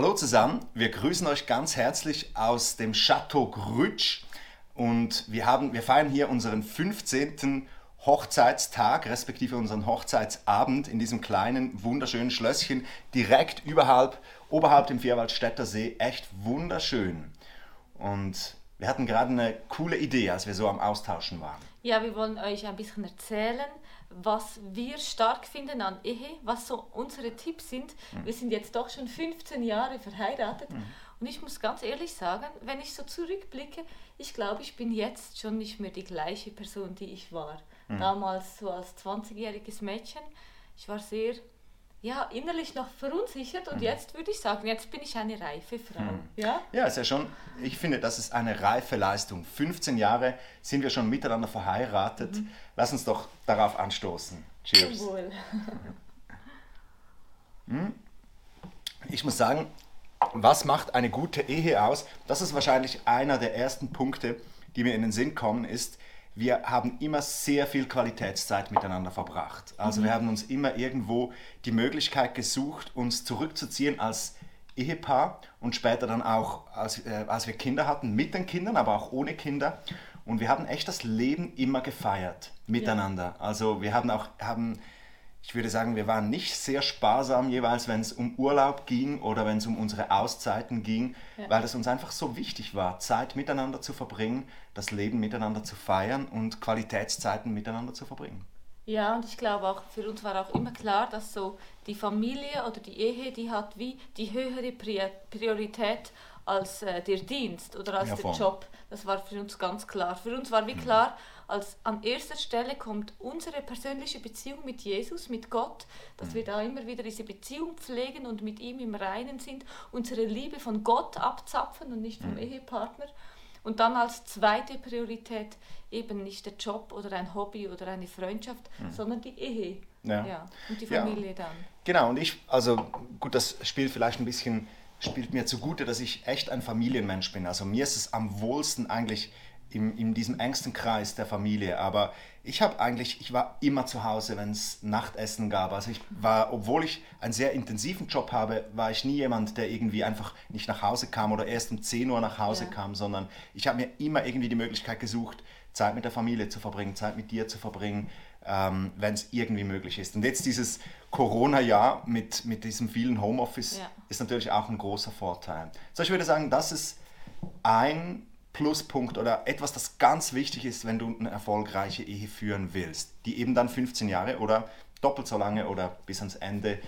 Hallo zusammen, wir grüßen euch ganz herzlich aus dem Chateau Grütsch und wir, haben, wir feiern hier unseren 15. Hochzeitstag, respektive unseren Hochzeitsabend in diesem kleinen, wunderschönen Schlösschen direkt überhalb, oberhalb dem Vierwaldstätter See. Echt wunderschön. Und wir hatten gerade eine coole Idee, als wir so am Austauschen waren. Ja, wir wollen euch ein bisschen erzählen, was wir stark finden an Ehe, was so unsere Tipps sind. Mhm. Wir sind jetzt doch schon 15 Jahre verheiratet mhm. und ich muss ganz ehrlich sagen, wenn ich so zurückblicke, ich glaube, ich bin jetzt schon nicht mehr die gleiche Person, die ich war. Mhm. Damals so als 20-jähriges Mädchen. Ich war sehr ja, innerlich noch verunsichert und mhm. jetzt würde ich sagen, jetzt bin ich eine reife Frau. Mhm. Ja? ja, ist ja schon, ich finde, das ist eine reife Leistung. 15 Jahre sind wir schon miteinander verheiratet. Mhm. Lass uns doch darauf anstoßen. Cheers. Wohl. Hm? Ich muss sagen, was macht eine gute Ehe aus? Das ist wahrscheinlich einer der ersten Punkte, die mir in den Sinn kommen, ist, wir haben immer sehr viel Qualitätszeit miteinander verbracht. Also mhm. wir haben uns immer irgendwo die Möglichkeit gesucht, uns zurückzuziehen als Ehepaar und später dann auch, als, äh, als wir Kinder hatten, mit den Kindern, aber auch ohne Kinder. Und wir haben echt das Leben immer gefeiert miteinander. Ja. Also wir haben auch, haben, ich würde sagen, wir waren nicht sehr sparsam jeweils, wenn es um Urlaub ging oder wenn es um unsere Auszeiten ging, ja. weil es uns einfach so wichtig war, Zeit miteinander zu verbringen, das Leben miteinander zu feiern und Qualitätszeiten miteinander zu verbringen. Ja, und ich glaube auch, für uns war auch immer klar, dass so die Familie oder die Ehe, die hat wie die höhere Priorität als äh, der Dienst oder als ja, der Job. Das war für uns ganz klar. Für uns war wie mhm. Als an erster Stelle kommt unsere persönliche Beziehung mit Jesus, mit Gott, dass wir mhm. da immer wieder diese Beziehung pflegen und mit ihm im Reinen sind, unsere Liebe von Gott abzapfen und nicht vom mhm. Ehepartner. Und dann als zweite Priorität eben nicht der Job oder ein Hobby oder eine Freundschaft, mhm. sondern die Ehe. Ja. ja. Und die Familie ja. dann. Genau, und ich, also gut, das spielt vielleicht ein bisschen spielt mir zugute, dass ich echt ein Familienmensch bin. Also mir ist es am wohlsten eigentlich in, in diesem engsten Kreis der Familie. Aber ich habe eigentlich, ich war immer zu Hause, wenn es Nachtessen gab. Also ich war, obwohl ich einen sehr intensiven Job habe, war ich nie jemand, der irgendwie einfach nicht nach Hause kam oder erst um 10 Uhr nach Hause ja. kam, sondern ich habe mir immer irgendwie die Möglichkeit gesucht, Zeit mit der Familie zu verbringen, Zeit mit dir zu verbringen, ähm, wenn es irgendwie möglich ist. Und jetzt dieses Corona-Jahr mit, mit diesem vielen Homeoffice ja. ist natürlich auch ein großer Vorteil. So, ich würde sagen, das ist ein Pluspunkt oder etwas, das ganz wichtig ist, wenn du eine erfolgreiche Ehe führen willst, die eben dann 15 Jahre oder doppelt so lange oder bis ans Ende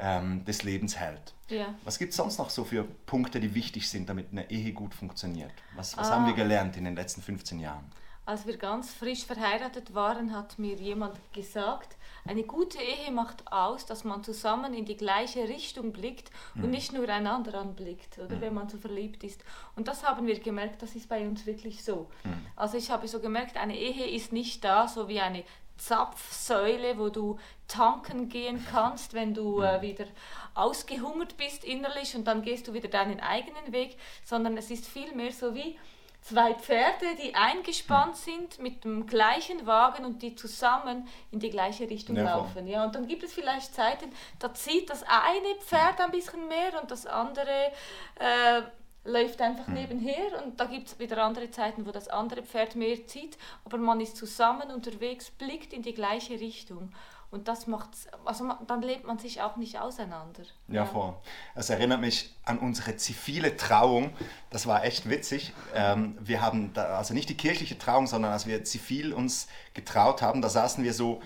ähm, des Lebens hält. Ja. Was gibt es sonst noch so für Punkte, die wichtig sind, damit eine Ehe gut funktioniert? Was, was ah. haben wir gelernt in den letzten 15 Jahren? Als wir ganz frisch verheiratet waren, hat mir jemand gesagt, eine gute Ehe macht aus, dass man zusammen in die gleiche Richtung blickt und mhm. nicht nur einander anblickt, oder mhm. wenn man so verliebt ist. Und das haben wir gemerkt, das ist bei uns wirklich so. Mhm. Also ich habe so gemerkt, eine Ehe ist nicht da, so wie eine Zapfsäule, wo du tanken gehen kannst, wenn du äh, mhm. wieder ausgehungert bist innerlich und dann gehst du wieder deinen eigenen Weg, sondern es ist vielmehr so wie zwei Pferde, die eingespannt sind mit dem gleichen Wagen und die zusammen in die gleiche Richtung ja, laufen. Ja, und dann gibt es vielleicht Zeiten, da zieht das eine Pferd ein bisschen mehr und das andere äh, läuft einfach mhm. nebenher und da gibt es wieder andere Zeiten, wo das andere Pferd mehr zieht, aber man ist zusammen unterwegs, blickt in die gleiche Richtung. Und das macht, also dann lebt man sich auch nicht auseinander. Ja, ja. voll. Es erinnert mich an unsere zivile Trauung. Das war echt witzig. Ähm, wir haben, da, also nicht die kirchliche Trauung, sondern als wir zivil uns getraut haben, da saßen wir so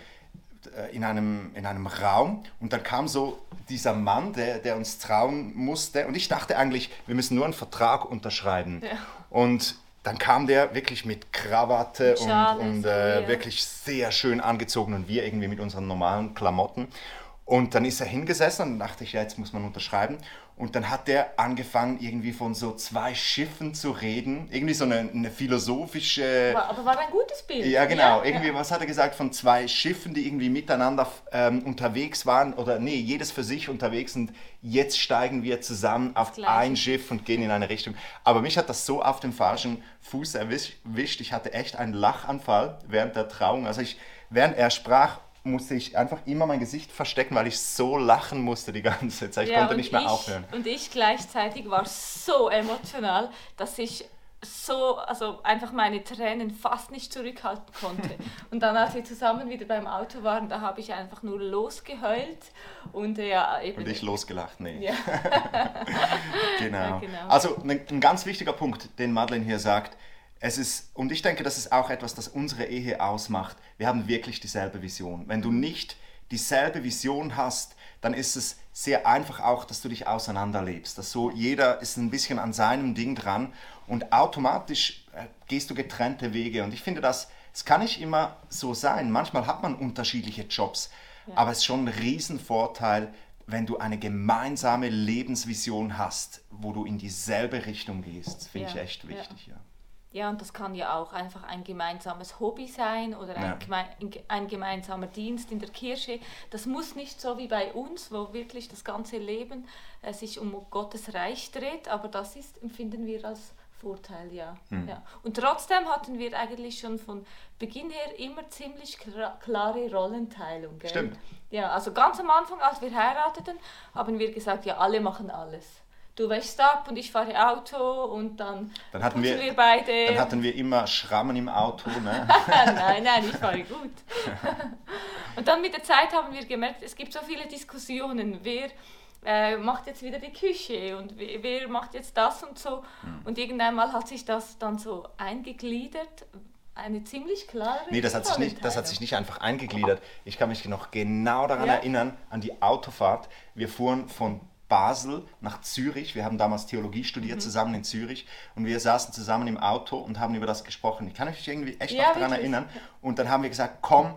äh, in einem, in einem Raum und dann kam so dieser Mann, der, der uns trauen musste. Und ich dachte eigentlich, wir müssen nur einen Vertrag unterschreiben. Ja. Und dann kam der wirklich mit Krawatte und, und äh, wirklich sehr schön angezogen und wir irgendwie mit unseren normalen Klamotten. Und dann ist er hingesessen und dachte ich, ja, jetzt muss man unterschreiben. Und dann hat der angefangen, irgendwie von so zwei Schiffen zu reden. Irgendwie so eine, eine philosophische. Aber, aber war ein gutes Bild. Ja, genau. Ja, irgendwie, ja. was hat er gesagt? Von zwei Schiffen, die irgendwie miteinander ähm, unterwegs waren. Oder nee, jedes für sich unterwegs. Und jetzt steigen wir zusammen auf ein Schiff und gehen in eine Richtung. Aber mich hat das so auf dem falschen Fuß erwischt. Ich hatte echt einen Lachanfall während der Trauung. Also ich, während er sprach, musste ich einfach immer mein Gesicht verstecken, weil ich so lachen musste die ganze Zeit. Ich Ja, konnte nicht mehr ich, aufhören. Und ich gleichzeitig war so emotional, dass ich so, also einfach meine Tränen fast nicht zurückhalten konnte. Und dann, als wir zusammen wieder beim Auto waren, da habe ich einfach nur losgeheult und äh, ja, eben. Und ich losgelacht, nee. ja, Genau. Ja, genau. Also ein, ein ganz wichtiger Punkt, den Madeleine hier sagt, es ist, und ich denke, das ist auch etwas, das unsere Ehe ausmacht. Wir haben wirklich dieselbe Vision. Wenn du nicht dieselbe Vision hast, dann ist es sehr einfach auch, dass du dich auseinanderlebst. Dass so jeder ist ein bisschen an seinem Ding dran und automatisch äh, gehst du getrennte Wege. Und ich finde das, es kann nicht immer so sein. Manchmal hat man unterschiedliche Jobs, aber es ist schon ein Riesenvorteil, wenn du eine gemeinsame Lebensvision hast, wo du in dieselbe Richtung gehst. Finde Ja, ich echt ja. wichtig. Ja. Ja, und das kann ja auch einfach ein gemeinsames Hobby sein oder ein, Ja. geme ein gemeinsamer Dienst in der Kirche. Das muss nicht so wie bei uns, wo wirklich das ganze Leben äh, sich um Gottes Reich dreht, aber das ist, empfinden wir als Vorteil, ja. Hm. ja. Und trotzdem hatten wir eigentlich schon von Beginn her immer ziemlich kla- klare Rollenteilung. Gell? Stimmt. Ja, also ganz am Anfang, als wir heirateten, haben wir gesagt, ja, alle machen alles. Du wäschst ab und ich fahre Auto und dann, Dann hatten wir- wir beide. Dann hatten wir immer Schrammen im Auto. Ne? nein, nein, ich fahre gut. und dann mit der Zeit haben wir gemerkt, es gibt so viele Diskussionen. Wer äh, macht jetzt wieder die Küche und wer, wer macht jetzt das und so. Hm. Und irgendwann mal hat sich das dann so eingegliedert. Eine ziemlich klare Nee, das hat, sich nicht, das hat sich nicht einfach eingegliedert. Ich kann mich noch genau daran Ja. erinnern, an die Autofahrt. Wir fuhren von Basel nach Zürich. Wir haben damals Theologie studiert, Mhm. zusammen in Zürich. Und wir saßen zusammen im Auto und haben über das gesprochen. Ich kann mich irgendwie echt Ja, noch daran erinnern. Und dann haben wir gesagt, komm,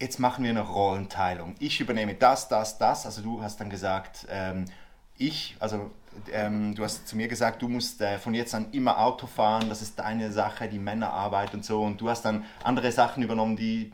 jetzt machen wir eine Rollenteilung. Ich übernehme das, das, das. Also du hast dann gesagt, ähm, ich, also ähm, du hast zu mir gesagt, du musst äh, von jetzt an immer Auto fahren, das ist deine Sache, die Männerarbeit und so. Und du hast dann andere Sachen übernommen, die,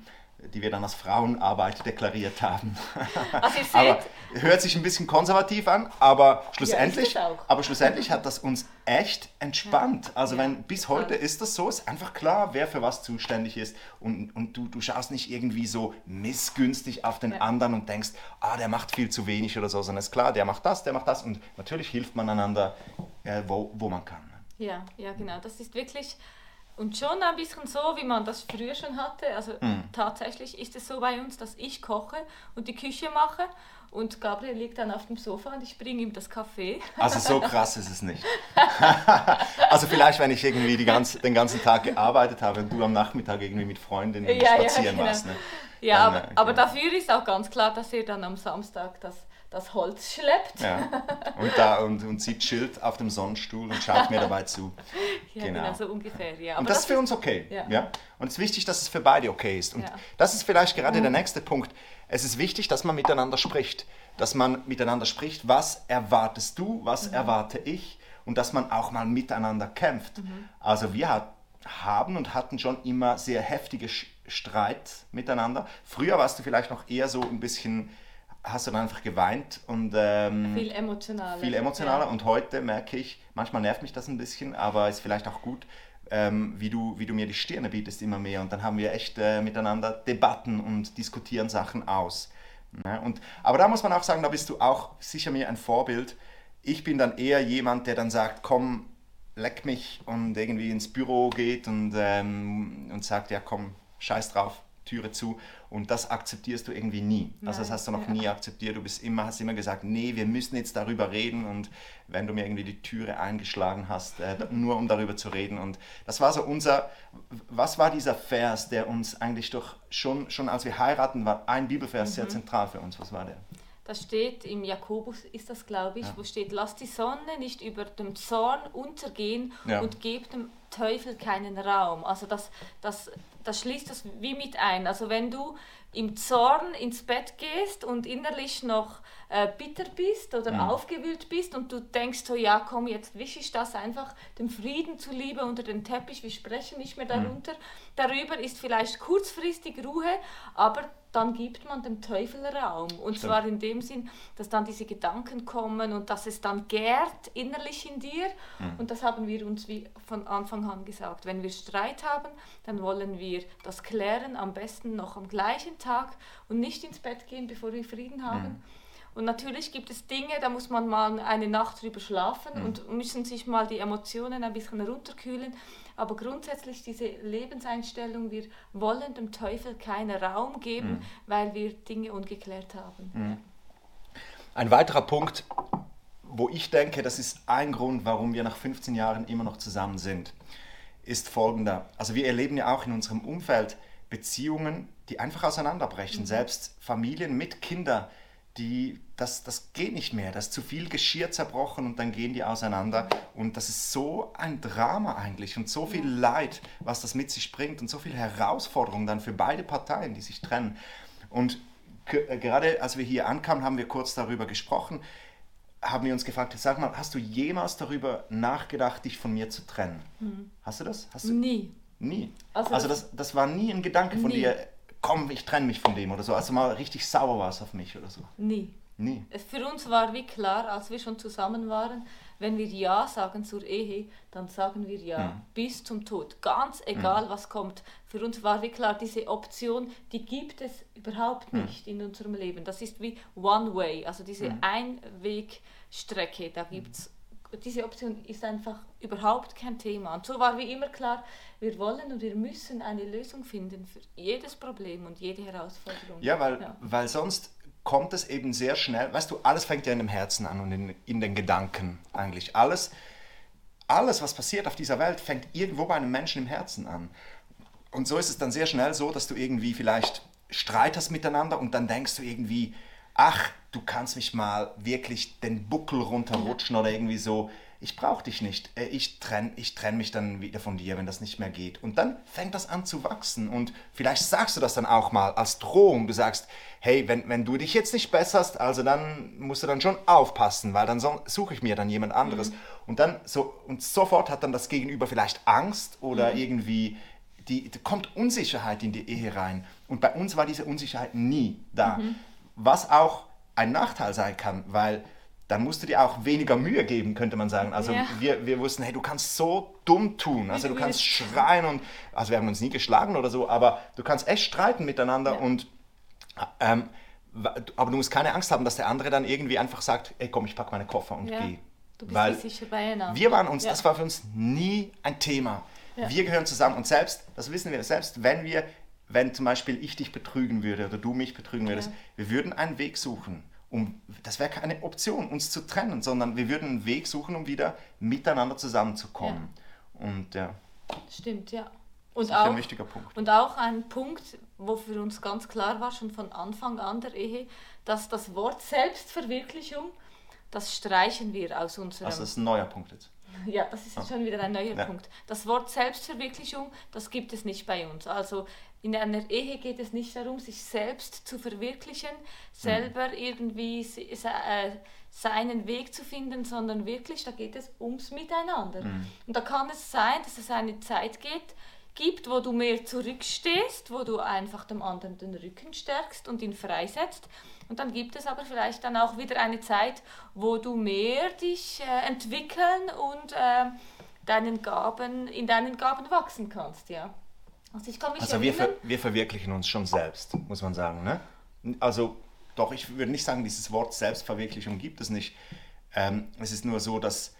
die wir dann als Frauenarbeit deklariert haben. Also aber hört sich ein bisschen konservativ an, aber schlussendlich, auch. aber schlussendlich hat das uns echt entspannt. Also Ja. wenn bis heute ist das so, ist einfach klar, wer für was zuständig ist und, und du, du schaust nicht irgendwie so missgünstig auf den Ja. anderen und denkst, ah, der macht viel zu wenig oder so, sondern es ist klar, der macht das, der macht das und natürlich hilft man einander, äh, wo, wo man kann. Ja, ja, genau. Das ist wirklich und schon ein bisschen so, wie man das früher schon hatte. Also Hm. tatsächlich ist es so bei uns, dass ich koche und die Küche mache und Gabriel liegt dann auf dem Sofa und ich bringe ihm das Kaffee. Also so krass ist es nicht. also vielleicht, wenn ich irgendwie ganze, den ganzen Tag gearbeitet habe und du am Nachmittag irgendwie mit Freundinnen Ja, ja, spazieren genau. warst. Ne? Ja, Dann, aber, äh, aber genau. dafür ist auch ganz klar, dass er dann am Samstag das, das Holz schleppt. Ja. Und, da, und, und sie chillt auf dem Sonnenstuhl und schaut mir dabei zu. Ja, Genau. genau. so ungefähr. Ja. Aber Und das, ist für uns okay. Ja. Ja. Und es ist wichtig, dass es für beide okay ist. Und Ja. das ist vielleicht gerade der nächste Punkt. Es ist wichtig, dass man miteinander spricht. Dass man miteinander spricht, was erwartest du, was Mhm. erwarte ich und dass man auch mal miteinander kämpft. Mhm. Also wir hat, haben und hatten schon immer sehr heftige Streit miteinander. Früher warst du vielleicht noch eher so ein bisschen, hast du dann einfach geweint und ähm, viel emotionaler. viel emotionaler Ja. und heute merke ich, manchmal nervt mich das ein bisschen, aber ist vielleicht auch gut, ähm, wie, du, wie du mir die Stirne bietest immer mehr und dann haben wir echt äh, miteinander Debatten und diskutieren Sachen aus. Ne? Und, aber da muss man auch sagen, da bist du auch sicher mir ein Vorbild. Ich bin dann eher jemand, der dann sagt, komm, leck mich und irgendwie ins Büro geht und, ähm, und sagt, ja komm, scheiß drauf, Türe zu. Und das akzeptierst du irgendwie nie. Also das hast du noch ja. nie akzeptiert. Du bist immer, hast immer gesagt, nee, wir müssen jetzt darüber reden. Und wenn du mir irgendwie die Türe eingeschlagen hast, äh, nur um darüber zu reden. Und das war so unser, was war dieser Vers, der uns eigentlich doch schon, schon als wir heiraten, war ein Bibelvers Mhm. sehr zentral für uns. Was war der? Das steht im Jakobus, ist das glaube ich, Ja. wo steht, lasst die Sonne nicht über dem Zorn untergehen Ja. und gebt dem Teufel keinen Raum. Also das, das, das schließt das wie mit ein. Also wenn du im Zorn ins Bett gehst und innerlich noch äh, bitter bist oder Mhm. aufgewühlt bist und du denkst so, ja komm, jetzt wische ich das einfach dem Frieden zuliebe unter den Teppich, wir sprechen nicht mehr darunter. Darüber ist vielleicht kurzfristig Ruhe, aber dann gibt man dem Teufel Raum. Und Stimmt. zwar in dem Sinn, dass dann diese Gedanken kommen und dass es dann gärt innerlich in dir. Mhm. Und das haben wir uns wie von Anfang an gesagt. Wenn wir Streit haben, dann wollen wir das klären, am besten noch am gleichen Tag und nicht ins Bett gehen, bevor wir Frieden haben. Mhm. Und natürlich gibt es Dinge, da muss man mal eine Nacht drüber schlafen mhm. und müssen sich mal die Emotionen ein bisschen runterkühlen. Aber grundsätzlich diese Lebenseinstellung, wir wollen dem Teufel keinen Raum geben, mhm. weil wir Dinge ungeklärt haben. Mhm. Ein weiterer Punkt, wo ich denke, das ist ein Grund, warum wir nach 15 Jahren immer noch zusammen sind, ist folgender. Also wir erleben ja auch in unserem Umfeld Beziehungen, die einfach auseinanderbrechen. Mhm. Selbst Familien mit Kindern, die, das, das geht nicht mehr. Da ist zu viel Geschirr zerbrochen und dann gehen die auseinander. Und das ist so ein Drama eigentlich und so viel Leid, was das mit sich bringt und so viel Herausforderung dann für beide Parteien, die sich trennen. Und äh, gerade als wir hier ankamen, haben wir kurz darüber gesprochen, haben wir uns gefragt, sag mal, hast du jemals darüber nachgedacht, dich von mir zu trennen? Mhm. Hast du das? Hast du? Nie. Nie. Also, also das, das war nie ein Gedanke von nie. dir, komm, ich trenne mich von dem oder so. Also mal richtig sauer warst auf mich oder so. Nie. Nie. Für uns war wie klar, als wir schon zusammen waren, wenn wir Ja sagen zur Ehe, dann sagen wir Ja mhm. bis zum Tod. Ganz egal, mhm. was kommt. Für uns war wie klar, diese Option, die gibt es überhaupt mhm. nicht in unserem Leben. Das ist wie One Way, also diese mhm. Einwegstrecke. Da gibt es diese Option ist einfach überhaupt kein Thema. Und so war wie immer klar, wir wollen und wir müssen eine Lösung finden für jedes Problem und jede Herausforderung. Ja, weil, ja. weil sonst kommt es eben sehr schnell, weißt du, alles fängt ja in dem Herzen an und in, in den Gedanken eigentlich. Alles, alles, was passiert auf dieser Welt, fängt irgendwo bei einem Menschen im Herzen an. Und so ist es dann sehr schnell so, dass du irgendwie vielleicht Streit hast miteinander und dann denkst du irgendwie, ach, du kannst mich mal wirklich den Buckel runterrutschen oder irgendwie so, ich brauche dich nicht, äh, ich trenne ich trenn mich dann wieder von dir, wenn das nicht mehr geht. Und dann fängt das an zu wachsen und vielleicht sagst du das dann auch mal als Drohung, du sagst, hey, wenn, wenn du dich jetzt nicht besserst, also dann musst du dann schon aufpassen, weil dann so, suche ich mir dann jemand anderes. Mhm. Und dann so, und sofort hat dann das Gegenüber vielleicht Angst oder mhm. irgendwie, die, die, kommt Unsicherheit in die Ehe rein. Und bei uns war diese Unsicherheit nie da. Mhm was auch ein Nachteil sein kann, weil dann musst du dir auch weniger Mühe geben, könnte man sagen. Also ja. wir, wir wussten, hey, du kannst so dumm tun. Also du kannst schreien und, also wir haben uns nie geschlagen oder so, aber du kannst echt streiten miteinander ja. und, ähm, aber du musst keine Angst haben, dass der andere dann irgendwie einfach sagt, ey komm, ich packe meine Koffer und ja. gehe. Du bist Weil sicher bei einer. Wir waren uns, das war für uns nie ein Thema. Wir gehören zusammen und selbst, das wissen wir, selbst wenn wir wenn zum Beispiel ich dich betrügen würde oder du mich betrügen würdest, ja. wir würden einen Weg suchen. Um, das wäre keine Option, uns zu trennen, sondern wir würden einen Weg suchen, um wieder miteinander zusammenzukommen. Ja. Und ja. Stimmt, ja. Und das ist auch, ein wichtiger Punkt. Und auch ein Punkt, wo für uns ganz klar war, schon von Anfang an der Ehe, dass das Wort Selbstverwirklichung, das streichen wir aus unserem... Also das ist ein neuer Punkt jetzt. Ja, das ist ah. schon wieder ein neuer ja. Punkt. Das Wort Selbstverwirklichung, das gibt es nicht bei uns. Also in einer Ehe geht es nicht darum, sich selbst zu verwirklichen, selber mhm. irgendwie äh, seinen Weg zu finden, sondern wirklich, da geht es ums Miteinander. Mhm. Und da kann es sein, dass es eine Zeit geht, gibt, wo du mehr zurückstehst, wo du einfach dem anderen den Rücken stärkst und ihn freisetzt. Und dann gibt es aber vielleicht dann auch wieder eine Zeit, wo du mehr dich äh, entwickeln und äh, deinen Gaben, in deinen Gaben wachsen kannst, ja. Also, ich kann mich also wir, ver wir verwirklichen uns schon selbst, muss man sagen. Ne? Also doch, ich würde nicht sagen, dieses Wort Selbstverwirklichung gibt es nicht. Ähm, es ist nur so, dass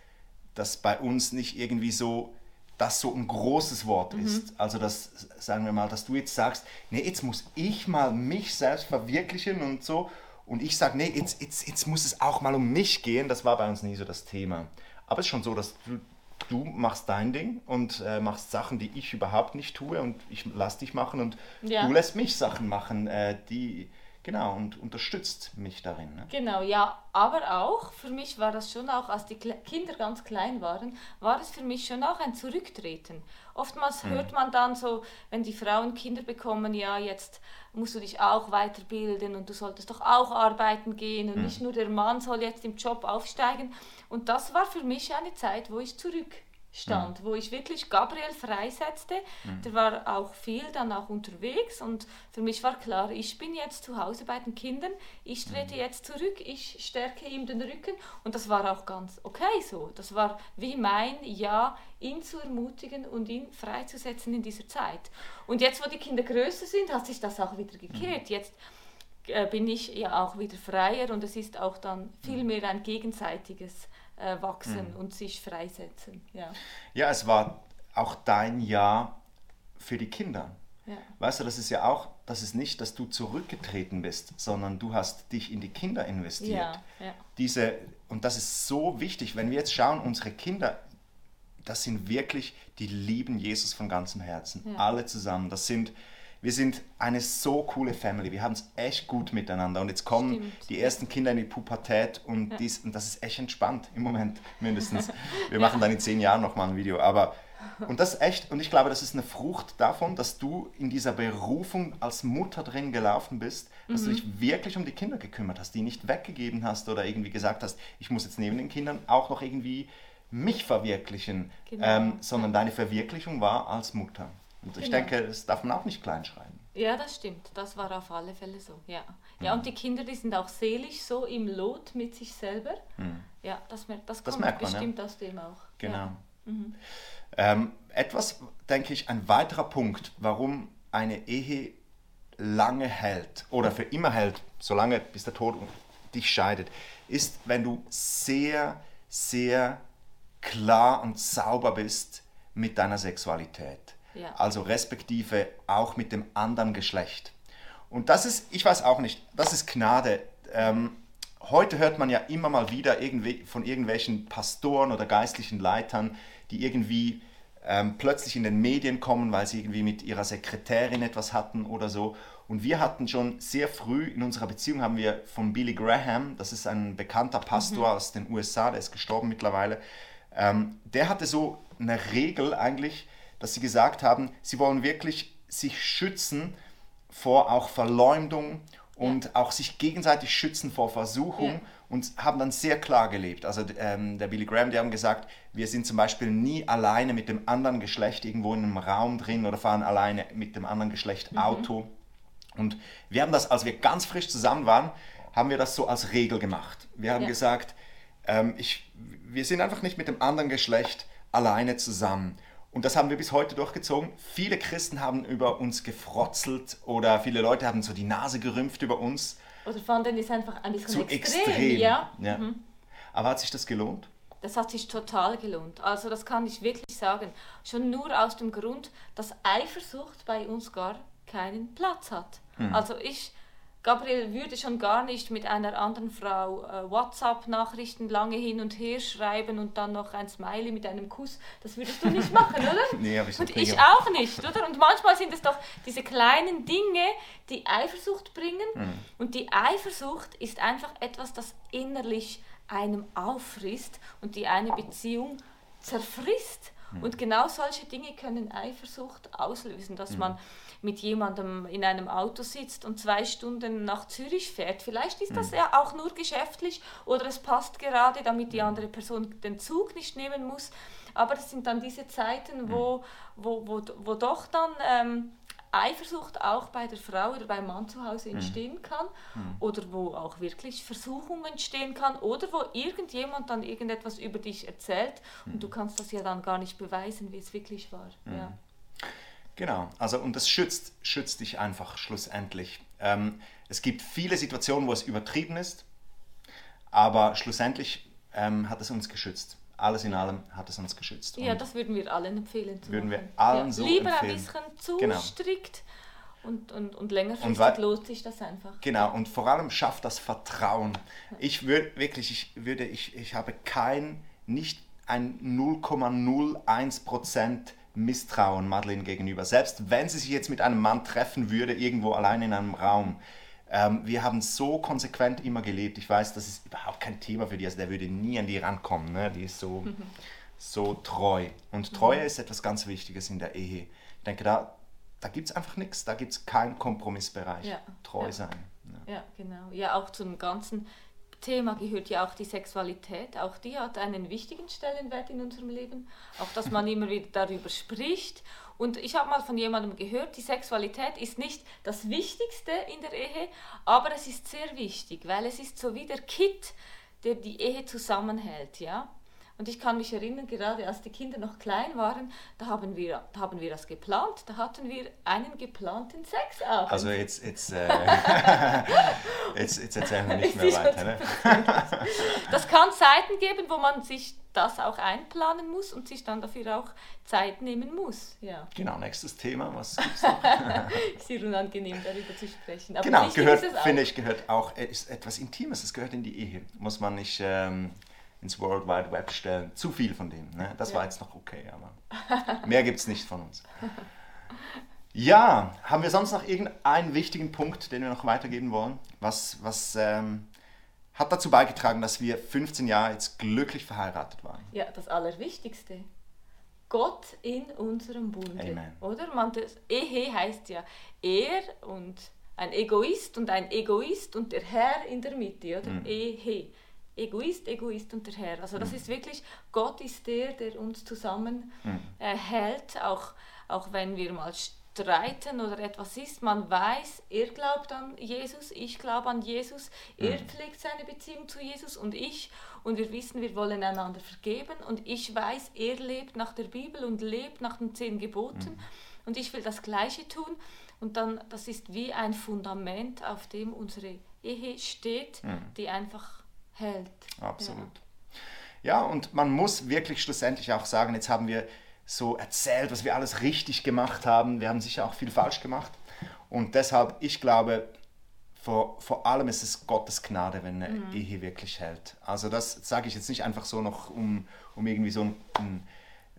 das bei uns nicht irgendwie so das so ein großes Wort mhm. ist. Also das, sagen wir mal, dass du jetzt sagst, nee, jetzt muss ich mal mich selbst verwirklichen und so. Und ich sage, nee, jetzt, jetzt, jetzt muss es auch mal um mich gehen. Das war bei uns nie so das Thema. Aber es ist schon so, dass du du machst dein Ding und äh, machst Sachen, die ich überhaupt nicht tue und ich lass dich machen und ja. du lässt mich Sachen machen, äh, die genau und unterstützt mich darin. Ne? Genau, ja, aber auch für mich war das schon auch, als die Kinder ganz klein waren, war es für mich schon auch ein Zurücktreten. Oftmals mhm. hört man dann so, wenn die Frauen Kinder bekommen, ja, jetzt musst du dich auch weiterbilden und du solltest doch auch arbeiten gehen und mhm. nicht nur der Mann soll jetzt im Job aufsteigen. Und das war für mich eine Zeit, wo ich zurück stand, mhm. wo ich wirklich Gabriel freisetzte. Mhm. Der war auch viel dann auch unterwegs und für mich war klar, ich bin jetzt zu Hause bei den Kindern, ich trete mhm. jetzt zurück, ich stärke ihm den Rücken und das war auch ganz okay so. Das war wie mein Ja, ihn zu ermutigen und ihn freizusetzen in dieser Zeit. Und jetzt, wo die Kinder größer sind, hat sich das auch wieder gekehrt. Mhm. Jetzt äh, bin ich ja auch wieder freier und es ist auch dann viel mhm. mehr ein gegenseitiges äh, wachsen mhm. und sich freisetzen. Ja. ja, es war auch dein Jahr für die Kinder. Ja. Weißt du, das ist ja auch, das ist nicht, dass du zurückgetreten bist, sondern du hast dich in die Kinder investiert. Ja, ja. Diese, und das ist so wichtig, wenn wir jetzt schauen, unsere Kinder, das sind wirklich, die lieben Jesus von ganzem Herzen. Alle zusammen. Das sind, wir sind eine so coole Family. Wir haben es echt gut miteinander. Und jetzt kommen Stimmt. die ersten Kinder in die Pubertät und, ja. dies, und das ist echt entspannt im Moment mindestens. Wir machen dann in zehn Jahren nochmal ein Video. Aber und das ist echt, und ich glaube, das ist eine Frucht davon, dass du in dieser Berufung als Mutter drin gelaufen bist, dass mhm. du dich wirklich um die Kinder gekümmert hast, die nicht weggegeben hast oder irgendwie gesagt hast, ich muss jetzt neben den Kindern auch noch irgendwie mich verwirklichen, genau. ähm, sondern deine Verwirklichung war als Mutter. Und ich genau. denke, das darf man auch nicht kleinschreiben. Ja, das stimmt. Das war auf alle Fälle so. Ja, ja mhm. und die Kinder, die sind auch seelisch so im Lot mit sich selber. Mhm. Ja, das, das, das kommt man, bestimmt ja. aus dem auch. Genau. Ja. Mhm. Ähm, etwas, denke ich, ein weiterer Punkt, warum eine Ehe lange hält oder für immer hält, solange bis der Tod dich scheidet, ist, wenn du sehr, sehr klar und sauber bist mit deiner Sexualität. Ja. Also respektive auch mit dem anderen Geschlecht. Und das ist, ich weiß auch nicht, das ist Gnade. Ähm, heute hört man ja immer mal wieder irgendwie von irgendwelchen Pastoren oder geistlichen Leitern, die irgendwie ähm, plötzlich in den Medien kommen, weil sie irgendwie mit ihrer Sekretärin etwas hatten oder so. Und wir hatten schon sehr früh in unserer Beziehung haben wir von Billy Graham, das ist ein bekannter Pastor mhm. aus den USA, der ist gestorben mittlerweile, ähm, der hatte so eine Regel eigentlich, dass sie gesagt haben, sie wollen wirklich sich schützen vor auch Verleumdung und ja. auch sich gegenseitig schützen vor Versuchung ja. und haben dann sehr klar gelebt. Also ähm, der Billy Graham, die haben gesagt, wir sind zum Beispiel nie alleine mit dem anderen Geschlecht irgendwo in einem Raum drin oder fahren alleine mit dem anderen Geschlecht mhm. Auto. Und wir haben das, als wir ganz frisch zusammen waren, haben wir das so als Regel gemacht. Wir haben ja. gesagt, ähm, ich, wir sind einfach nicht mit dem anderen Geschlecht alleine zusammen. Und das haben wir bis heute durchgezogen. Viele Christen haben über uns gefrotzelt oder viele Leute haben so die Nase gerümpft über uns. Oder fanden es einfach ein bisschen zu extrem. extrem. Ja. ja. Mhm. Aber hat sich das gelohnt? Das hat sich total gelohnt. Also das kann ich wirklich sagen. Schon nur aus dem Grund, dass Eifersucht bei uns gar keinen Platz hat. Mhm. Also ich Gabriel würde schon gar nicht mit einer anderen Frau äh, WhatsApp-Nachrichten lange hin und her schreiben und dann noch ein Smiley mit einem Kuss. Das würdest du nicht machen, oder? nee, habe ich Und ich auch nicht, oder? Und manchmal sind es doch diese kleinen Dinge, die Eifersucht bringen. Mhm. Und die Eifersucht ist einfach etwas, das innerlich einem auffrisst und die eine Beziehung zerfrisst. Mhm. Und genau solche Dinge können Eifersucht auslösen, dass mhm. man mit jemandem in einem Auto sitzt und zwei Stunden nach Zürich fährt. Vielleicht ist das mhm. ja auch nur geschäftlich oder es passt gerade, damit die mhm. andere Person den Zug nicht nehmen muss. Aber es sind dann diese Zeiten, wo, mhm. wo, wo, wo doch dann ähm, Eifersucht auch bei der Frau oder beim Mann zu Hause entstehen kann oder wo auch wirklich Versuchung entstehen kann oder wo irgendjemand dann irgendetwas über dich erzählt und du kannst das ja dann gar nicht beweisen, wie es wirklich war. Ja. Genau, also und das schützt, schützt dich einfach schlussendlich. Ähm, es gibt viele Situationen, wo es übertrieben ist, aber schlussendlich ähm, hat es uns geschützt. Alles in allem hat es uns geschützt. Ja, und das würden wir allen empfehlen. Würden wir allen ja, so Lieber empfehlen. ein bisschen zu genau. strikt und, und, und längerfristig lohnt sich das einfach. Genau, und vor allem schafft das Vertrauen. Ich würde wirklich, ich würde, ich, ich habe kein, nicht ein 0,01 Prozent Misstrauen Madeleine gegenüber. Selbst wenn sie sich jetzt mit einem Mann treffen würde, irgendwo allein in einem Raum. Ähm, wir haben so konsequent immer gelebt. Ich weiß, das ist überhaupt kein Thema für die. Also der würde nie an die rankommen. Ne? Die ist so, mhm. so treu. Und Treue mhm. ist etwas ganz Wichtiges in der Ehe. Ich denke, da, da gibt es einfach nichts. Da gibt es keinen Kompromissbereich. Ja. Treu ja. sein. Ja. ja, genau. Ja, auch zum ganzen Thema gehört ja auch die Sexualität. Auch die hat einen wichtigen Stellenwert in unserem Leben. Auch, dass man immer wieder darüber spricht. Und ich habe mal von jemandem gehört, die Sexualität ist nicht das Wichtigste in der Ehe, aber es ist sehr wichtig, weil es ist so wie der Kit, der die Ehe zusammenhält. Ja? Und ich kann mich erinnern, gerade als die Kinder noch klein waren, da haben wir, da haben wir das geplant. Da hatten wir einen geplanten Sexabend. Also jetzt, jetzt, äh, jetzt, jetzt erzählen wir nicht mehr weiter. Ne? das kann Zeiten geben, wo man sich das auch einplanen muss und sich dann dafür auch Zeit nehmen muss. Ja. Genau, nächstes Thema, was gibt's noch? Sehr unangenehm darüber zu sprechen. Aber genau, gehört, finde ich, gehört auch, ist etwas Intimes, es gehört in die Ehe. Muss man nicht... Ähm, ins World Wide Web stellen. Zu viel von dem. Ne? Das ja. war jetzt noch okay, aber mehr gibt es nicht von uns. Ja, haben wir sonst noch irgendeinen wichtigen Punkt, den wir noch weitergeben wollen? Was, was ähm, hat dazu beigetragen, dass wir 15 Jahre jetzt glücklich verheiratet waren? Ja, das Allerwichtigste. Gott in unserem Bunde. Amen. Oder? Man, das Ehe heißt ja er und ein Egoist und ein Egoist und der Herr in der Mitte, oder? Mhm. Ehe. Egoist, Egoist und der Herr. Also das mhm. ist wirklich, Gott ist der, der uns zusammenhält, mhm. äh, auch, auch wenn wir mal streiten oder etwas ist. Man weiß, er glaubt an Jesus, ich glaube an Jesus, mhm. er pflegt seine Beziehung zu Jesus und ich. Und wir wissen, wir wollen einander vergeben. Und ich weiß, er lebt nach der Bibel und lebt nach den zehn Geboten. Mhm. Und ich will das Gleiche tun. Und dann, das ist wie ein Fundament, auf dem unsere Ehe steht, mhm. die einfach hält. Absolut. Ja. ja, und man muss wirklich schlussendlich auch sagen, jetzt haben wir so erzählt, was wir alles richtig gemacht haben. Wir haben sicher auch viel falsch gemacht. Und deshalb, ich glaube, vor, vor allem ist es Gottes Gnade, wenn eine mhm. Ehe wirklich hält. Also das sage ich jetzt nicht einfach so noch, um, um irgendwie so einen,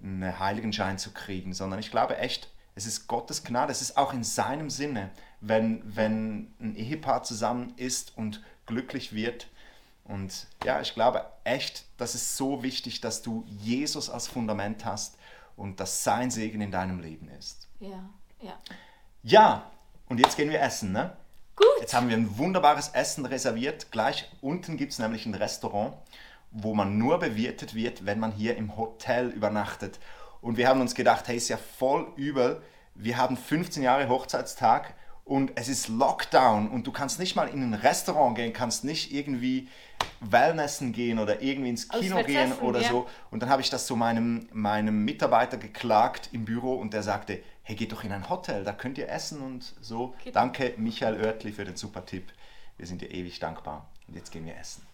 einen Heiligenschein zu kriegen, sondern ich glaube echt, es ist Gottes Gnade, es ist auch in seinem Sinne, wenn, wenn ein Ehepaar zusammen ist und glücklich wird, und ja, ich glaube echt, das ist so wichtig, dass du Jesus als Fundament hast und dass sein Segen in deinem Leben ist. Ja, ja. Ja, und jetzt gehen wir essen, ne? Gut. Jetzt haben wir ein wunderbares Essen reserviert. Gleich unten gibt es nämlich ein Restaurant, wo man nur bewirtet wird, wenn man hier im Hotel übernachtet. Und wir haben uns gedacht, hey, ist ja voll übel. Wir haben 15 Jahre Hochzeitstag und es ist Lockdown und du kannst nicht mal in ein Restaurant gehen, kannst nicht irgendwie Wellnessen gehen oder irgendwie ins Kino gehen oder ja. so. Und dann habe ich das zu meinem, meinem Mitarbeiter geklagt im Büro und der sagte, hey, geht doch in ein Hotel, da könnt ihr essen und so. Geht Danke Michael Oertli für den super Tipp. Wir sind dir ewig dankbar. Und jetzt gehen wir essen.